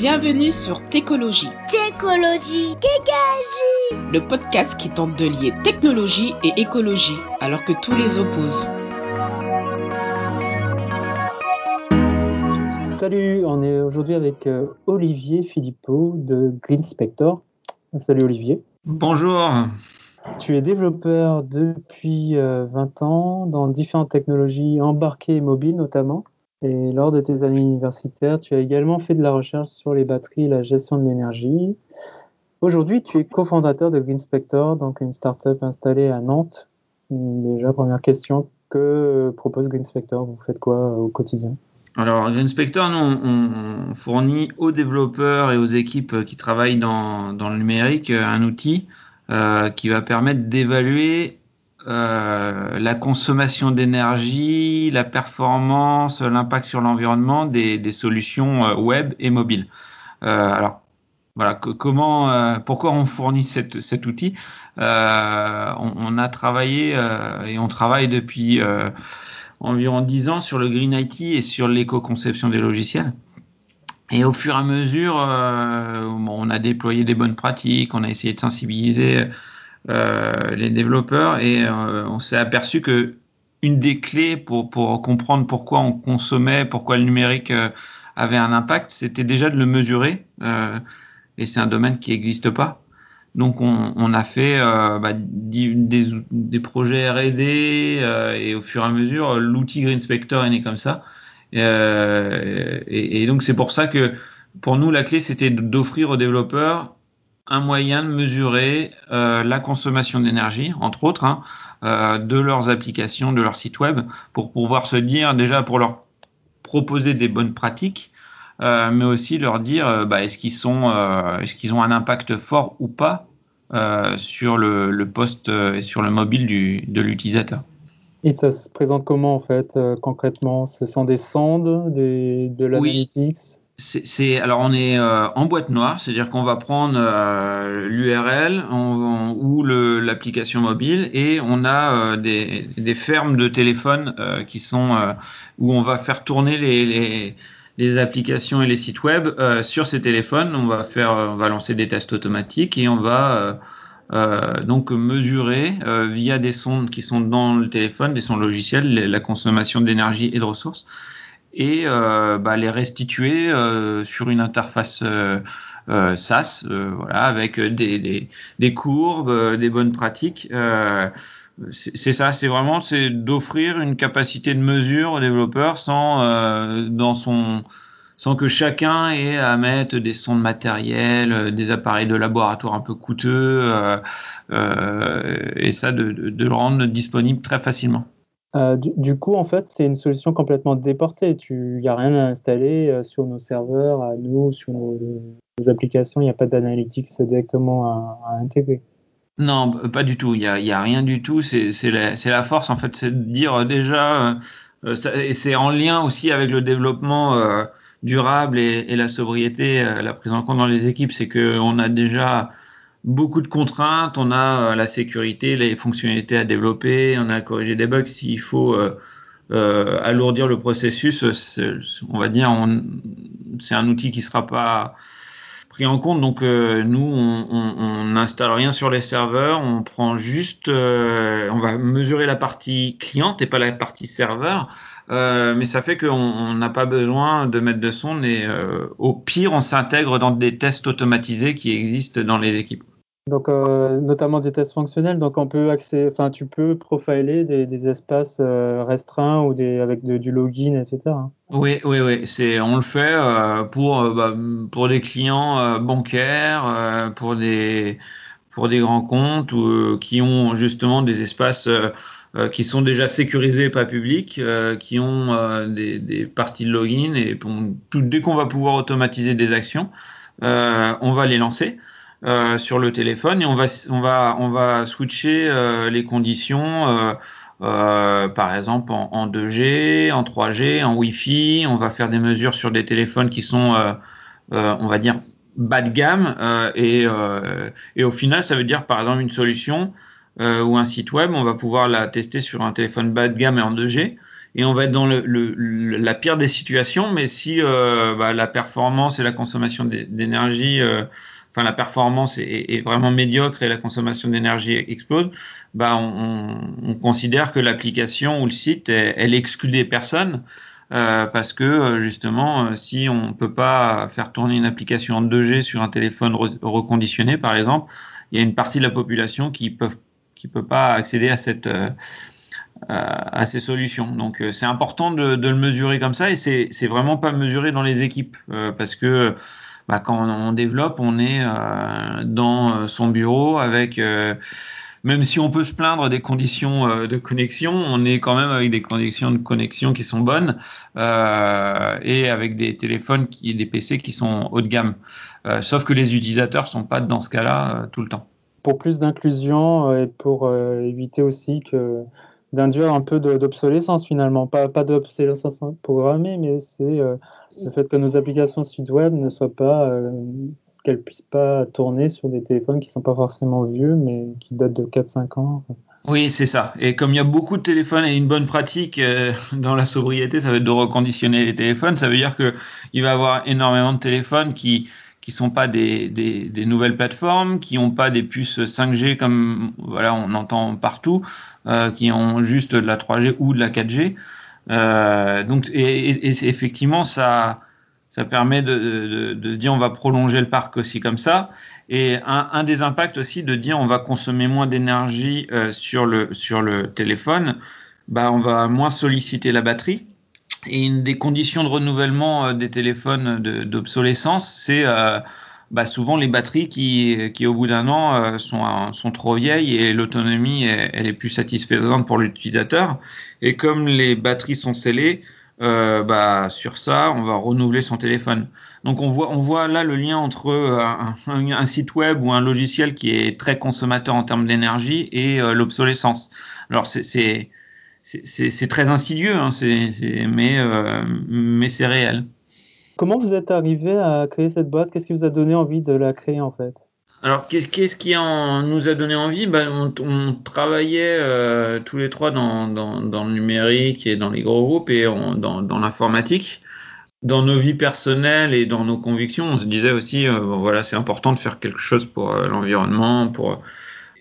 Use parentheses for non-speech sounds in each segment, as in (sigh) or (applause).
Bienvenue sur Técologie. Técologie, Técologie. Le podcast qui tente de lier technologie et écologie alors que tous les opposent. Salut, on est aujourd'hui avec euh, Olivier Philippot de Green Spector. Salut Olivier. Bonjour. Tu es développeur depuis 20 euh, ans dans différentes technologies embarquées et mobiles notamment. Et lors de tes années universitaires, tu as également fait de la recherche sur les batteries et la gestion de l'énergie. Aujourd'hui, tu es cofondateur de Green Spector, donc une start-up installée à Nantes. Déjà, première question, que propose Green Spector Vous faites quoi au quotidien? Alors, Green Spector, nous, on, fournit aux développeurs et aux équipes qui travaillent dans, dans le numérique un outil euh, qui va permettre d'évaluer euh, la consommation d'énergie, la performance, l'impact sur l'environnement des, des, solutions euh, web et mobiles. Euh, alors, voilà, comment, euh, pourquoi on fournit cet outil? Euh, on, on, a travaillé et on travaille depuis environ 10 ans sur le Green IT et sur l'éco-conception des logiciels. Et au fur et à mesure, on a déployé des bonnes pratiques, on a essayé de sensibiliser les développeurs et euh, on s'est aperçu que une des clés pour, pour comprendre pourquoi on consommait, pourquoi le numérique euh, avait un impact, c'était déjà de le mesurer. et c'est un domaine qui n'existe pas. Donc on, on a fait euh, bah, des, des, projets R&D euh, et au fur et à mesure l'outil Green Spector est né comme ça. Euh, et, et, donc c'est pour ça que pour nous la clé c'était d'offrir aux développeurs un moyen de mesurer euh, la consommation d'énergie, entre autres, hein, euh, de leurs applications, de leur site web, pour pouvoir se dire déjà pour leur proposer des bonnes pratiques, euh, mais aussi leur dire bah, est-ce qu'ils sont, est-ce qu'ils ont un impact fort ou pas sur le, le poste et sur le mobile du, de l'utilisateur. Et ça se présente comment en fait concrètement? Ce sont des sondes, des, de l'analytics? oui c'est alors on est euh, en boîte noire, c'est-à-dire qu'on va prendre euh, l'URL ou l'application mobile et on a euh, des, des, fermes de téléphone euh, qui sont euh, où on va faire tourner les, les, les, applications et les sites web euh, sur ces téléphones. On va faire, on va lancer des tests automatiques et on va donc mesurer via des sondes qui sont dans le téléphone, des sondes logicielles, la consommation d'énergie et de ressources et euh, bah, les restituer euh, sur une interface euh, SaaS, voilà, avec des, courbes, des bonnes pratiques. c'est ça, c'est vraiment c'est d'offrir une capacité de mesure aux développeurs sans que chacun ait à mettre des sondes matériels, des appareils de laboratoire un peu coûteux, et ça de, de, de le rendre disponible très facilement. Euh, du, du, coup, en fait, c'est une solution complètement déportée. Il n'y a rien à installer euh, sur nos serveurs, à nous, sur nos, applications. Il n'y a pas d'analytics directement à, intégrer. Non, pas du tout. Il n'y a, rien du tout. C'est la, force, en fait, c'est de dire euh, déjà, et c'est en lien aussi avec le développement durable et, et, la sobriété, la prise en compte dans les équipes, c'est qu'on a déjà beaucoup de contraintes, on a euh, la sécurité, les fonctionnalités à développer, on a à corriger des bugs s'il faut euh, euh, alourdir le processus, on va dire, c'est un outil qui sera pas pris en compte. Donc nous, on n'installe rien sur les serveurs, on prend juste, on va mesurer la partie cliente et pas la partie serveur. Mais ça fait qu'on n'a pas besoin de mettre de sonde et au pire, on s'intègre dans des tests automatisés qui existent dans les équipes. Donc, euh, notamment des tests fonctionnels. Donc, on peut enfin, tu peux profiler des, espaces euh, restreints ou des, avec du login, etc. Oui, oui, oui. C'est, on le fait euh, pour, bah, pour des clients bancaires, pour des, pour des grands comptes ou qui ont justement des espaces qui sont déjà sécurisés, pas publics, qui ont des, parties de login et dès qu'on va pouvoir automatiser des actions, on va les lancer. Euh, sur le téléphone et on va on va on va switcher euh, les conditions euh, par exemple en, en, 2G, en 3G, en Wi-Fi. On va faire des mesures sur des téléphones qui sont on va dire bas de gamme et, et au final ça veut dire par exemple une solution ou un site web on va pouvoir la tester sur un téléphone bas de gamme et en 2G et on va être dans le, la pire des situations. Mais si bah, la performance et la consommation d'énergie, enfin la performance est, vraiment médiocre et la consommation d'énergie explose, bah on, on, considère que l'application ou le site elle, exclut des personnes. Euh, parce que justement, si on peut pas faire tourner une application en 2G sur un téléphone reconditionné, par exemple, il y a une partie de la population qui qui peut pas accéder à cette à ces solutions. Donc euh, c'est important de, le mesurer comme ça et c'est vraiment pas mesuré dans les équipes euh, parce que bah, quand on développe, on est euh, dans son bureau avec même si on peut se plaindre des conditions de connexion, on est quand même avec des conditions de connexion qui sont bonnes et avec des téléphones qui, des PC qui sont haut de gamme. sauf que les utilisateurs sont pas dans ce cas-là tout le temps. Pour plus d'inclusion et pour éviter aussi d'induire un peu d'obsolescence finalement. Pas, pas d'obsolescence programmée, mais c'est euh, le fait que nos applications site web ne soient pas, euh, qu'elles puissent pas tourner sur des téléphones qui sont pas forcément vieux, mais qui datent de 4-5 ans. Oui, c'est ça. Et comme il y a beaucoup de téléphones et une bonne pratique euh, (laughs) dans la sobriété, ça va être de reconditionner les téléphones. Ça veut dire que il va y avoir énormément de téléphones qui qui sont pas des, des, des nouvelles plateformes, qui n'ont pas des puces 5G comme voilà on entend partout, euh, qui ont juste de la 3G ou de la 4G. Euh, donc et, et, effectivement ça ça permet de, de, de, dire on va prolonger le parc aussi comme ça. Et un, un des impacts aussi de dire on va consommer moins d'énergie euh, sur le sur le téléphone, bah on va moins solliciter la batterie. Et une des conditions de renouvellement euh, des téléphones d'obsolescence, c'est euh, bah souvent les batteries qui, qui au bout d'un an euh, sont, sont trop vieilles et l'autonomie elle est plus satisfaisante pour l'utilisateur. Et comme les batteries sont scellées, euh, bah, sur ça, on va renouveler son téléphone. Donc on voit, on voit là le lien entre un, un, site web ou un logiciel qui est très consommateur en termes d'énergie et l'obsolescence. Alors c'est très insidieux, hein, mais, euh, mais c'est réel. Comment vous êtes arrivé à créer cette boîte? Qu'est-ce qui vous a donné envie de la créer en fait? Alors, qu'est-ce qui nous a donné envie? Ben, on, travaillait euh, tous les trois dans, le numérique et dans les gros groupes et dans, l'informatique. Dans nos vies personnelles et dans nos convictions, on se disait aussi, euh, voilà, c'est important de faire quelque chose pour l'environnement, pour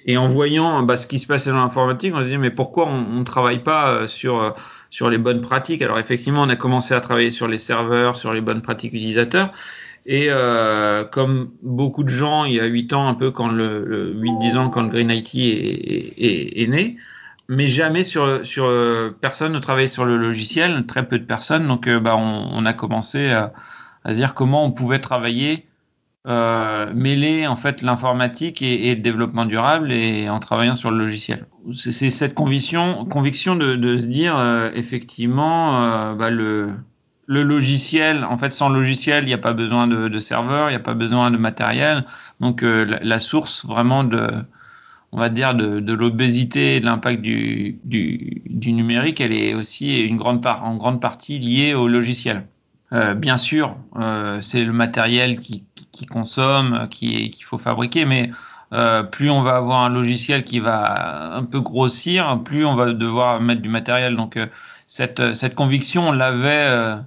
et en voyant bah, ce qui se passait dans l'informatique, on se dit mais pourquoi on ne travaille pas euh, sur euh, sur les bonnes pratiques Alors effectivement, on a commencé à travailler sur les serveurs, sur les bonnes pratiques utilisateurs. Et euh, comme beaucoup de gens, il y a 8 ans, un peu quand le, le 8-10 ans, quand le Green IT est, est, est, né, mais jamais sur, sur personne ne travaillait sur le logiciel, très peu de personnes. Donc bah, on, on, a commencé à, à dire comment on pouvait travailler euh, mêler en fait l'informatique et, le développement durable et en travaillant sur le logiciel. C'est cette conviction, conviction de, se dire euh, effectivement euh, bah, le, le logiciel, en fait sans logiciel il n'y a pas besoin de, de serveur, il n'y a pas besoin de matériel, donc la, source vraiment de on va dire de, l'obésité et de l'impact du, du, numérique, elle est aussi une grande part, en grande partie liée au logiciel. Bien sûr, c'est le matériel qui, qui consomme, qu'il faut fabriquer, mais euh, plus on va avoir un logiciel qui va un peu grossir, plus on va devoir mettre du matériel. Donc euh, cette, cette conviction, on l'avait, euh,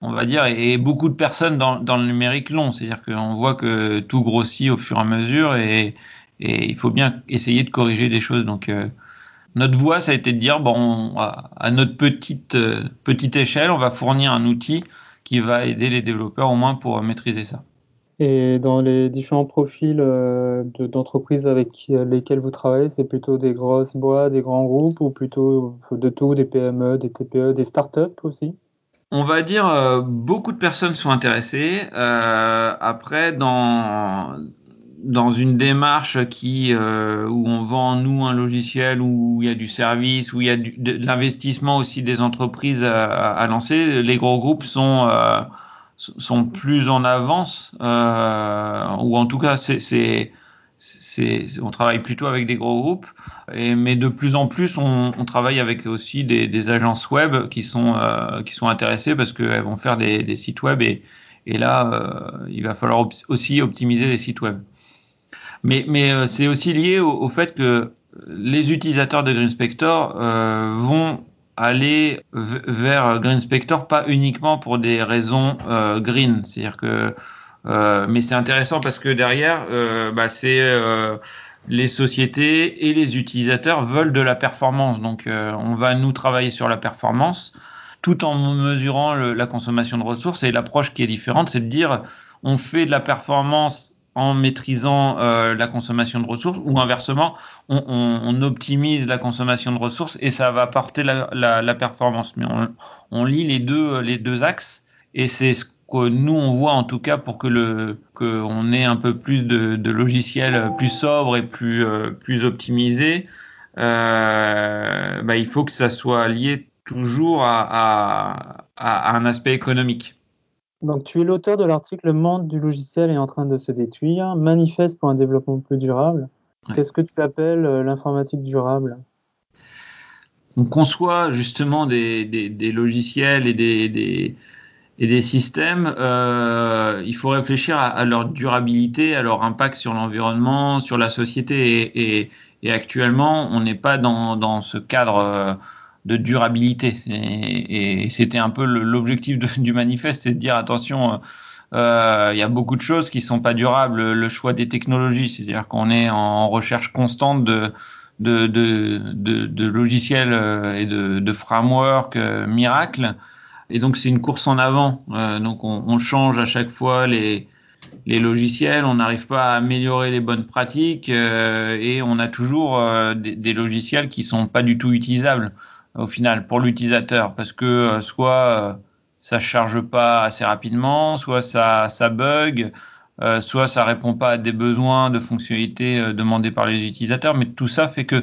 on va dire, et, beaucoup de personnes dans, dans le numérique l'ont. C'est-à-dire qu'on voit que tout grossit au fur et à mesure et, et il faut bien essayer de corriger des choses. Donc notre voie, ça a été de dire, bon, à notre petite, petite échelle, on va fournir un outil qui va aider les développeurs au moins pour maîtriser ça. Et dans les différents profils euh, d'entreprises avec lesquels vous travaillez, c'est plutôt des grosses boîtes, des grands groupes ou plutôt de tout, des PME, des TPE, des startups aussi? On va dire euh, beaucoup de personnes sont intéressées. Euh, après, dans dans une démarche qui euh, où on vend nous un logiciel où il y a du service où il y a de, l'investissement aussi des entreprises à, lancer, les gros groupes sont euh, sont plus en avance, euh, ou en tout cas, c'est, on travaille plutôt avec des gros groupes, et, mais de plus en plus, on, on travaille avec aussi des, des, agences web qui sont, euh, qui sont intéressées parce qu'elles vont faire des, des, sites web, et, et là, euh, il va falloir aussi optimiser les sites web. Mais, mais euh, c'est aussi lié au, au, fait que les utilisateurs de Green Spector euh, vont aller vers Green Spector, pas uniquement pour des raisons euh, green. C'est-à-dire que, euh, mais c'est intéressant parce que derrière, euh, bah, c'est les sociétés et les utilisateurs veulent de la performance. Donc, on va nous travailler sur la performance tout en mesurant la consommation de ressources. Et l'approche qui est différente, c'est de dire on fait de la performance en maîtrisant euh, la consommation de ressources ou inversement, on, on, on, optimise la consommation de ressources et ça va porter la, la, la performance. Mais on, on, lit les deux, les deux axes et c'est ce que nous on voit en tout cas pour que le que on ait un peu plus de, de logiciels plus sobres et plus euh, plus optimisés. Euh, bah, il faut que ça soit lié toujours à, à, à un aspect économique. Donc, tu es l'auteur de l'article Le monde du logiciel est en train de se détruire, manifeste pour un développement plus durable. Qu'est-ce que tu appelles euh, l'informatique durable? On conçoit justement des, des, des logiciels et des, des, et des systèmes. Euh, il faut réfléchir à, à, leur durabilité, à leur impact sur l'environnement, sur la société. Et, et, et actuellement, on n'est pas dans, dans ce cadre. Euh, de durabilité. Et, c'était un peu l'objectif du manifeste, c'est de dire attention, euh, il y a beaucoup de choses qui sont pas durables. Le choix des technologies, c'est-à-dire qu'on est en recherche constante de de, de, logiciels euh, et de, frameworks euh, miracles. Et donc c'est une course en avant. Euh, donc on, change à chaque fois les, les logiciels, on n'arrive pas à améliorer les bonnes pratiques euh, et on a toujours euh, des, des, logiciels qui sont pas du tout utilisables au final pour l'utilisateur parce que euh, soit euh, ça charge pas assez rapidement, soit ça, ça bug, euh, soit ça répond pas à des besoins de fonctionnalités euh, demandés par les utilisateurs. Mais tout ça fait que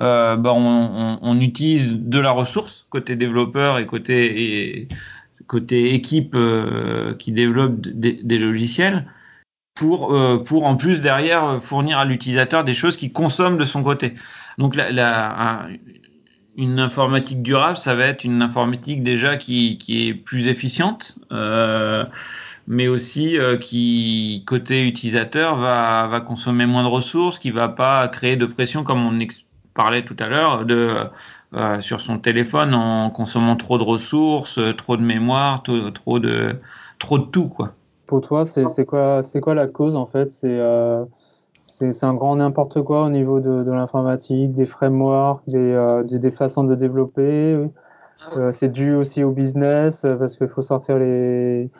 euh, bah, on, utilise de la ressource côté développeur et côté et, côté équipe qui développe des, des logiciels pour pour en plus derrière fournir à l'utilisateur des choses qui consomment de son côté. Donc la, la, une informatique durable, ça va être une informatique déjà qui, est plus efficiente, euh, mais aussi euh, qui, côté utilisateur, va, consommer moins de ressources, qui va pas créer de pression comme on parlait tout à l'heure euh, sur son téléphone en consommant trop de ressources, trop de mémoire, trop, de tout quoi. Pour toi, c'est quoi la cause en fait? C'est un grand n'importe quoi au niveau de, de l'informatique, des frameworks, des, euh, des, des, façons de développer. Euh, c'est dû aussi au business euh, parce qu'il faut sortir les,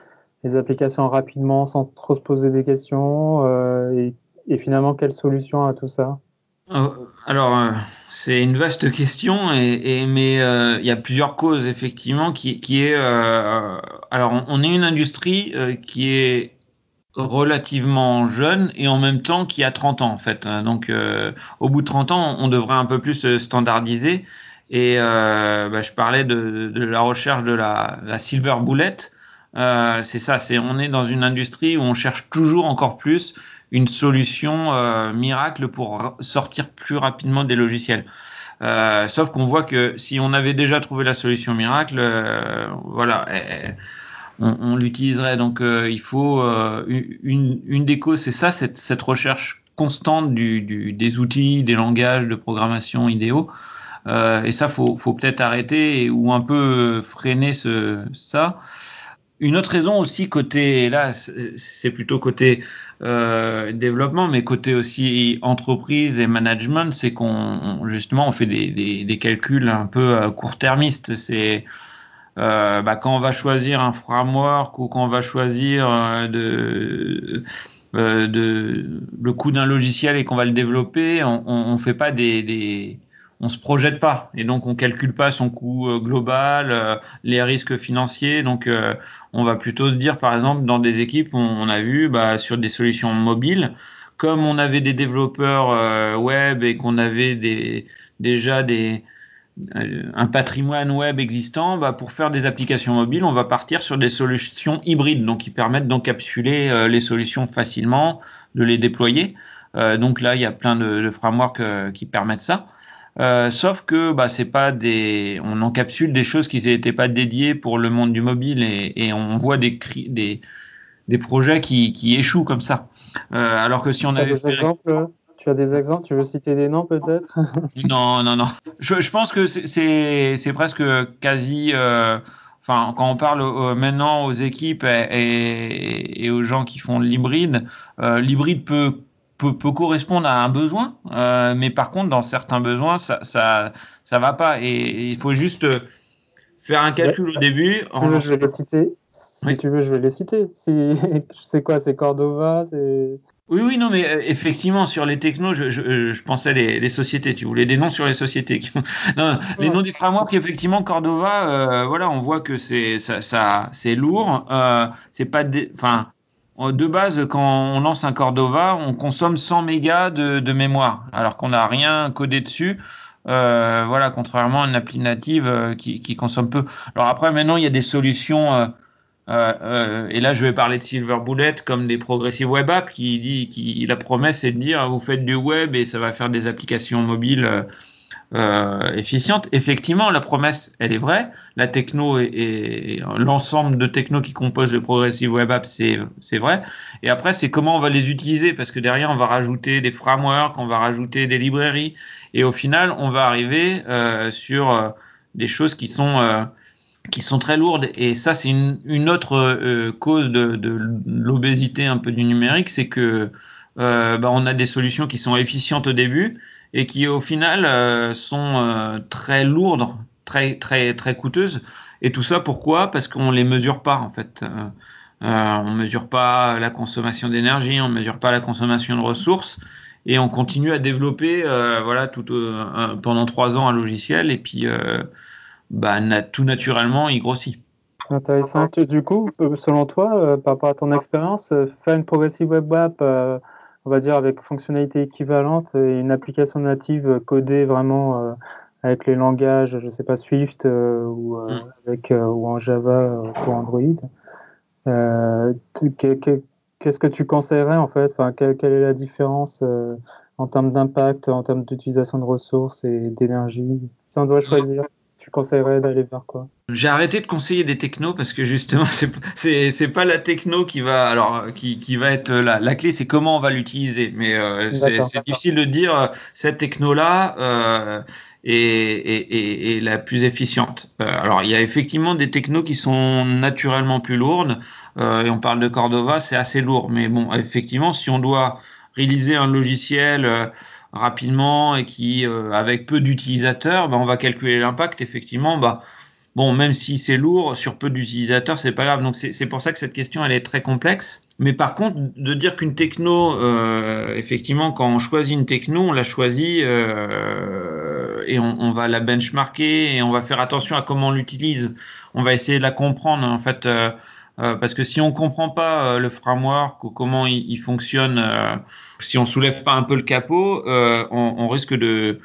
les, applications rapidement sans trop se poser des questions. Euh, et, et, finalement, quelle solution à tout ça? Alors, euh, c'est une vaste question, et, et mais il y a plusieurs causes effectivement qui, qui est. alors, on, on, est une industrie qui est relativement jeune et en même temps qui a 30 ans en fait. Donc euh, au bout de 30 ans, on devrait un peu plus se standardiser. Et euh, bah, je parlais de, de, la recherche de la, la silver bullet. Euh, c'est ça, c'est on est dans une industrie où on cherche toujours encore plus une solution euh, miracle pour sortir plus rapidement des logiciels. Euh, sauf qu'on voit que si on avait déjà trouvé la solution miracle, euh, voilà, on, l'utiliserait. Donc euh, il faut euh, une, des causes, c'est ça, cette, cette, recherche constante des outils, des langages de programmation idéaux. Euh, et ça, faut, faut peut-être arrêter ou un peu freiner ça. Une autre raison aussi côté, là, c'est plutôt côté développement, mais côté aussi entreprise et management, c'est qu'on justement on fait des, des, des, calculs un peu court-termistes. C'est euh, bah, quand on va choisir un framework ou quand on va choisir euh, de, euh, de, le coût d'un logiciel et qu'on va le développer, on, on, on fait pas des, des, on se projette pas et donc on calcule pas son coût euh, global, euh, les risques financiers. Donc on va plutôt se dire, par exemple, dans des équipes, on, on a vu bah, sur des solutions mobiles, comme on avait des développeurs web et qu'on avait des, déjà des un patrimoine web existant, bah, pour faire des applications mobiles, on va partir sur des solutions hybrides, donc qui permettent d'encapsuler euh, les solutions facilement, de les déployer. Euh, donc là, il y a plein de, de frameworks euh, qui permettent ça. Euh, sauf que bah, c'est pas des, on encapsule des choses qui n'étaient pas dédiées pour le monde du mobile et, et on voit des, des, des projets qui, qui échouent comme ça. alors que si on avait fait... exemples Tu as des exemples? Tu veux citer des noms peut-être? (laughs) Non, non, non. Je, je pense que c'est presque quasi. Euh, enfin, quand on parle euh, maintenant aux équipes et, et, aux gens qui font l'hybride, euh, l'hybride peut, peut, peut, correspondre à un besoin, euh, mais par contre, dans certains besoins, ça, ça, ça va pas. Et il faut juste faire un calcul au début. En... Je vais les citer. Si tu veux, je vais les citer. Si... (laughs) C'est quoi? C'est Cordova oui, oui, non, mais euh, effectivement, sur les technos, je, je, je pensais les, les, sociétés. Tu voulais des noms sur les sociétés. (laughs) non, les noms des frameworks, effectivement, Cordova, euh, voilà, on voit que c'est ça, ça c'est lourd. Euh, c'est pas, enfin, de base, quand on lance un Cordova, on consomme 100 mégas de, de mémoire, alors qu'on n'a rien codé dessus. Euh, voilà, contrairement à une appli native euh, qui, qui, consomme peu. Alors après, maintenant, il y a des solutions euh, euh, et là, je vais parler de Silver Bullet comme des progressive web apps qui dit, qui la promesse c'est de dire vous faites du web et ça va faire des applications mobiles euh, euh efficientes. Effectivement, la promesse, elle est vraie. La techno et, et l'ensemble de techno qui compose le progressive web app, c'est c'est vrai. Et après, c'est comment on va les utiliser parce que derrière, on va rajouter des frameworks, on va rajouter des librairies et au final, on va arriver euh, sur des choses qui sont qui sont très lourdes. Et ça, c'est une, une, autre euh, cause de, de l'obésité un peu du numérique, c'est que euh, bah, on a des solutions qui sont efficientes au début et qui au final euh, sont euh, très lourdes, très très très coûteuses. Et tout ça, pourquoi? Parce qu'on les mesure pas en fait. Euh, on mesure pas la consommation d'énergie, on mesure pas la consommation de ressources et on continue à développer voilà tout pendant trois ans un logiciel et puis bah, tout naturellement, il grossit. Intéressant. Du coup, euh, selon toi, euh, par rapport à ton expérience, euh, faire une progressive web app, euh, on va dire avec fonctionnalité équivalente et une application native codée vraiment avec les langages, je sais pas, Swift ou, mm. avec, ou en Java pour Android, qu'est-ce que tu conseillerais en fait? Enfin, quelle, quelle, est la différence en termes d'impact, en termes d'utilisation de ressources et d'énergie? Si on doit choisir tu conseillerais d'aller vers quoi? J'ai arrêté de conseiller des technos parce que justement (laughs) c'est pas la techno qui va alors qui, qui va être la, la clé c'est comment on va l'utiliser. Mais euh, c'est difficile de dire euh, cette techno là euh, est, est, est, la plus efficiente. Euh, alors il y a effectivement des technos qui sont naturellement plus lourdes et on parle de Cordova c'est assez lourd. Mais bon effectivement si on doit réaliser un logiciel rapidement et qui, euh, avec peu d'utilisateurs, bah, on va calculer l'impact. Effectivement, bah, bon, même si c'est lourd, sur peu d'utilisateurs, c'est pas grave. Donc c'est pour ça que cette question, elle est très complexe. Mais par contre, de dire qu'une techno, euh, effectivement, quand on choisit une techno, on la choisit euh, et on, on, va la benchmarker et on va faire attention à comment on l'utilise. On va essayer de la comprendre. En fait, euh, euh, parce que si on comprend pas euh, le framework ou comment il, il fonctionne, euh, si on soulève pas un peu le capot, on, on, risque de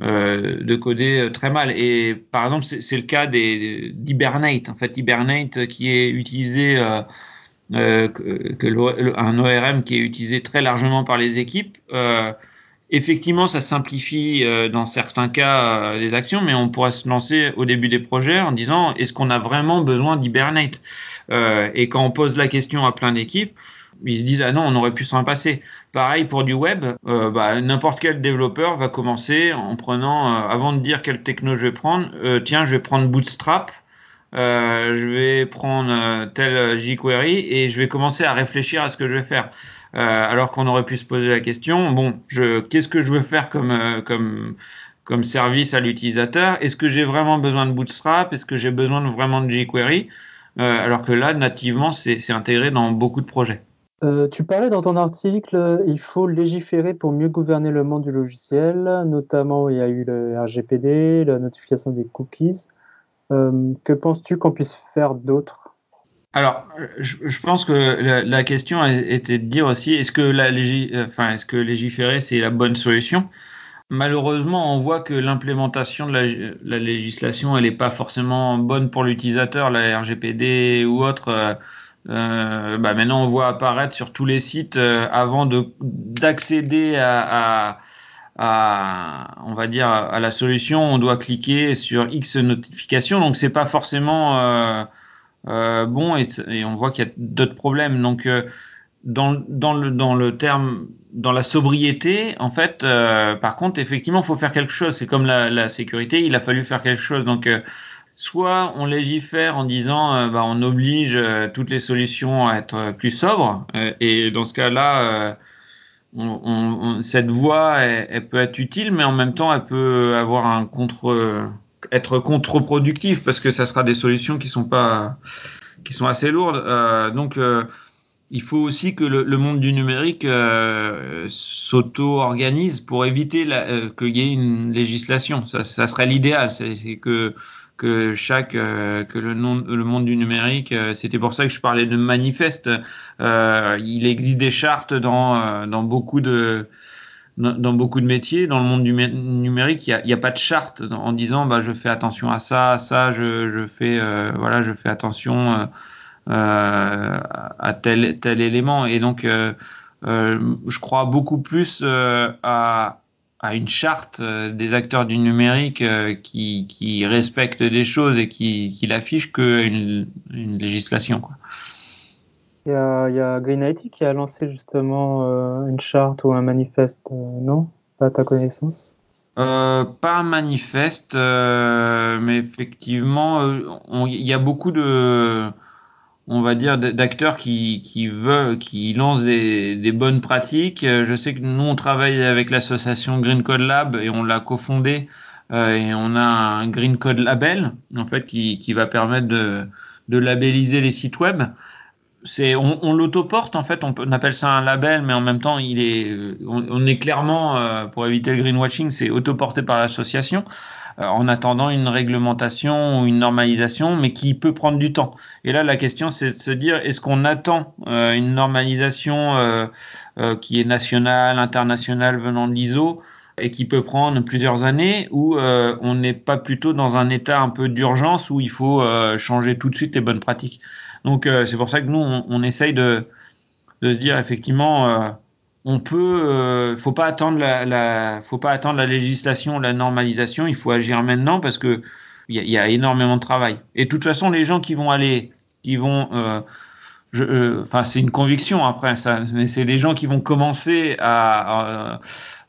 de coder très mal. Et par exemple, c'est le cas d'Hibernate. En fait, Hibernate qui est utilisé euh, un ORM qui est utilisé très largement par les équipes. Euh, effectivement, ça simplifie euh, dans certains cas les actions, mais on pourrait se lancer au début des projets en disant est-ce qu'on a vraiment besoin d'Hibernate? Euh, et quand on pose la question à plein d'équipes, ils se disent ah non on aurait pu s'en passer. Pareil pour du web, euh, bah, n'importe quel développeur va commencer en prenant euh, avant de dire quelle techno je vais prendre, euh, tiens je vais prendre Bootstrap, euh, je vais prendre tel jQuery et je vais commencer à réfléchir à ce que je vais faire. alors qu'on aurait pu se poser la question bon je qu'est-ce que je veux faire comme comme comme service à l'utilisateur? Est-ce que j'ai vraiment besoin de Bootstrap? Est-ce que j'ai besoin de, vraiment de jQuery? Euh, alors que là, nativement, c'est intégré dans beaucoup de projets. Euh, tu parlais dans ton article, il faut légiférer pour mieux gouverner le monde du logiciel, notamment il y a eu le RGPD, la notification des cookies. Euh, que penses-tu qu'on puisse faire d'autre? Alors, je, pense que la, question était de dire aussi, est-ce que légiférer, c'est la bonne solution? Malheureusement, on voit que l'implémentation de la, la, législation, elle n'est pas forcément bonne pour l'utilisateur, la RGPD ou autre. Euh, euh, bah maintenant, on voit apparaître sur tous les sites euh, avant de d'accéder à, à, à, on va dire, à la solution, on doit cliquer sur X notification. Donc, c'est pas forcément euh, euh, bon et, on voit qu'il y a d'autres problèmes. Donc dans, dans, le, dans le terme, dans la sobriété, en fait, euh, par contre, effectivement, il faut faire quelque chose. C'est comme la, la, sécurité, il a fallu faire quelque chose. Donc, euh, soit on légifère en disant, euh, bah, on oblige toutes les solutions à être plus sobres, et dans ce cas-là, cette voie, elle, peut être utile, mais en même temps, elle peut avoir un contre, être contre-productive parce que ça sera des solutions qui sont pas, qui sont assez lourdes. donc il faut aussi que le, monde du numérique euh, s'auto-organise pour éviter euh, qu'il y ait une législation. Ça, ça serait l'idéal, c'est que que chaque euh, que le, nom, le monde du numérique, euh, c'était pour ça que je parlais de manifeste. Euh, il existe des chartes dans dans beaucoup de dans beaucoup de métiers, dans le monde du numérique, il n'y a, pas de charte en disant bah je fais attention à ça, à ça, je, je fais voilà, je fais attention euh, à tel, tel élément. Et donc, euh, euh, je crois beaucoup plus à, à une charte des acteurs du numérique qui, qui respecte des choses et qui, qui l'affiche qu'une une législation. Quoi. Il y, a, il y a Green IT qui a lancé justement euh, une charte ou un manifeste, euh, non? Pas à ta connaissance? Euh, Pas un manifeste, mais effectivement, il y a beaucoup de on va dire, d'acteurs qui, qui veulent, qui lancent des, bonnes pratiques. Euh, je sais que nous, on travaille avec l'association Green Code Lab et on l'a cofondé euh, et on a un Green Code Label, en fait, qui, qui va permettre de, labelliser les sites web. C'est, on, on l'autoporte en fait, on, on, appelle ça un label, mais en même temps, il est, on, on est clairement, euh, pour éviter le greenwashing, c'est autoporté par l'association. Euh, en attendant une réglementation ou une normalisation, mais qui peut prendre du temps. Et là, la question, c'est de se dire, est-ce qu'on attend euh, une normalisation euh, qui est nationale, internationale, venant de l'ISO et qui peut prendre plusieurs années, ou on n'est pas plutôt dans un état un peu d'urgence où il faut changer tout de suite les bonnes pratiques? Donc c'est pour ça que nous, on, on essaye de, de se dire effectivement on peut, euh, faut pas attendre la, faut pas attendre la législation, la normalisation. Il faut agir maintenant parce que il y, a énormément de travail. Et de toute façon, les gens qui vont aller, qui vont, euh, euh, enfin, c'est une conviction après ça, mais c'est les gens qui vont commencer à, à,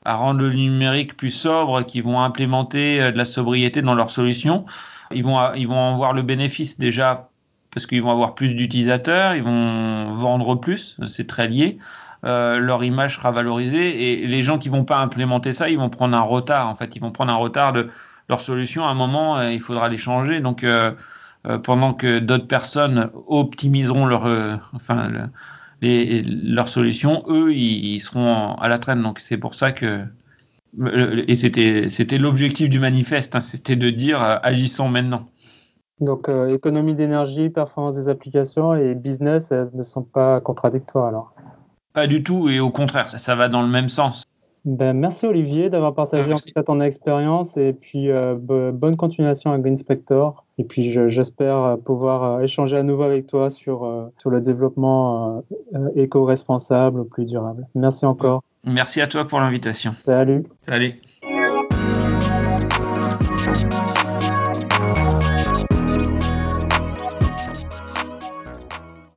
à, rendre le numérique plus sobre, qui vont implémenter euh, de la sobriété dans leurs solutions. Ils vont, ils vont en voir le bénéfice déjà parce qu'ils vont avoir plus d'utilisateurs, ils vont vendre plus, c'est très lié euh, leur image sera valorisée et les gens qui vont pas implémenter ça, ils vont prendre un retard. En fait, ils vont prendre un retard de leur solution. À un moment, euh, il faudra les changer. Donc, euh, pendant que d'autres personnes optimiseront leur, enfin, leurs solutions, eux, ils, seront à la traîne. Donc, c'est pour ça que et c'était c'était l'objectif du manifeste, hein, c'était de dire agissons maintenant. Donc économie d'énergie, performance des applications et business ne sont pas contradictoires alors. Pas du tout, et au contraire, ça va dans le même sens. Ben, merci Olivier d'avoir partagé merci. en tout cas ton expérience et puis euh, bonne continuation à Greenspector. Et puis j'espère pouvoir euh, échanger à nouveau avec toi sur, euh, sur le développement euh, éco-responsable, plus durable. Merci encore. Merci à toi pour l'invitation. Salut. Salut.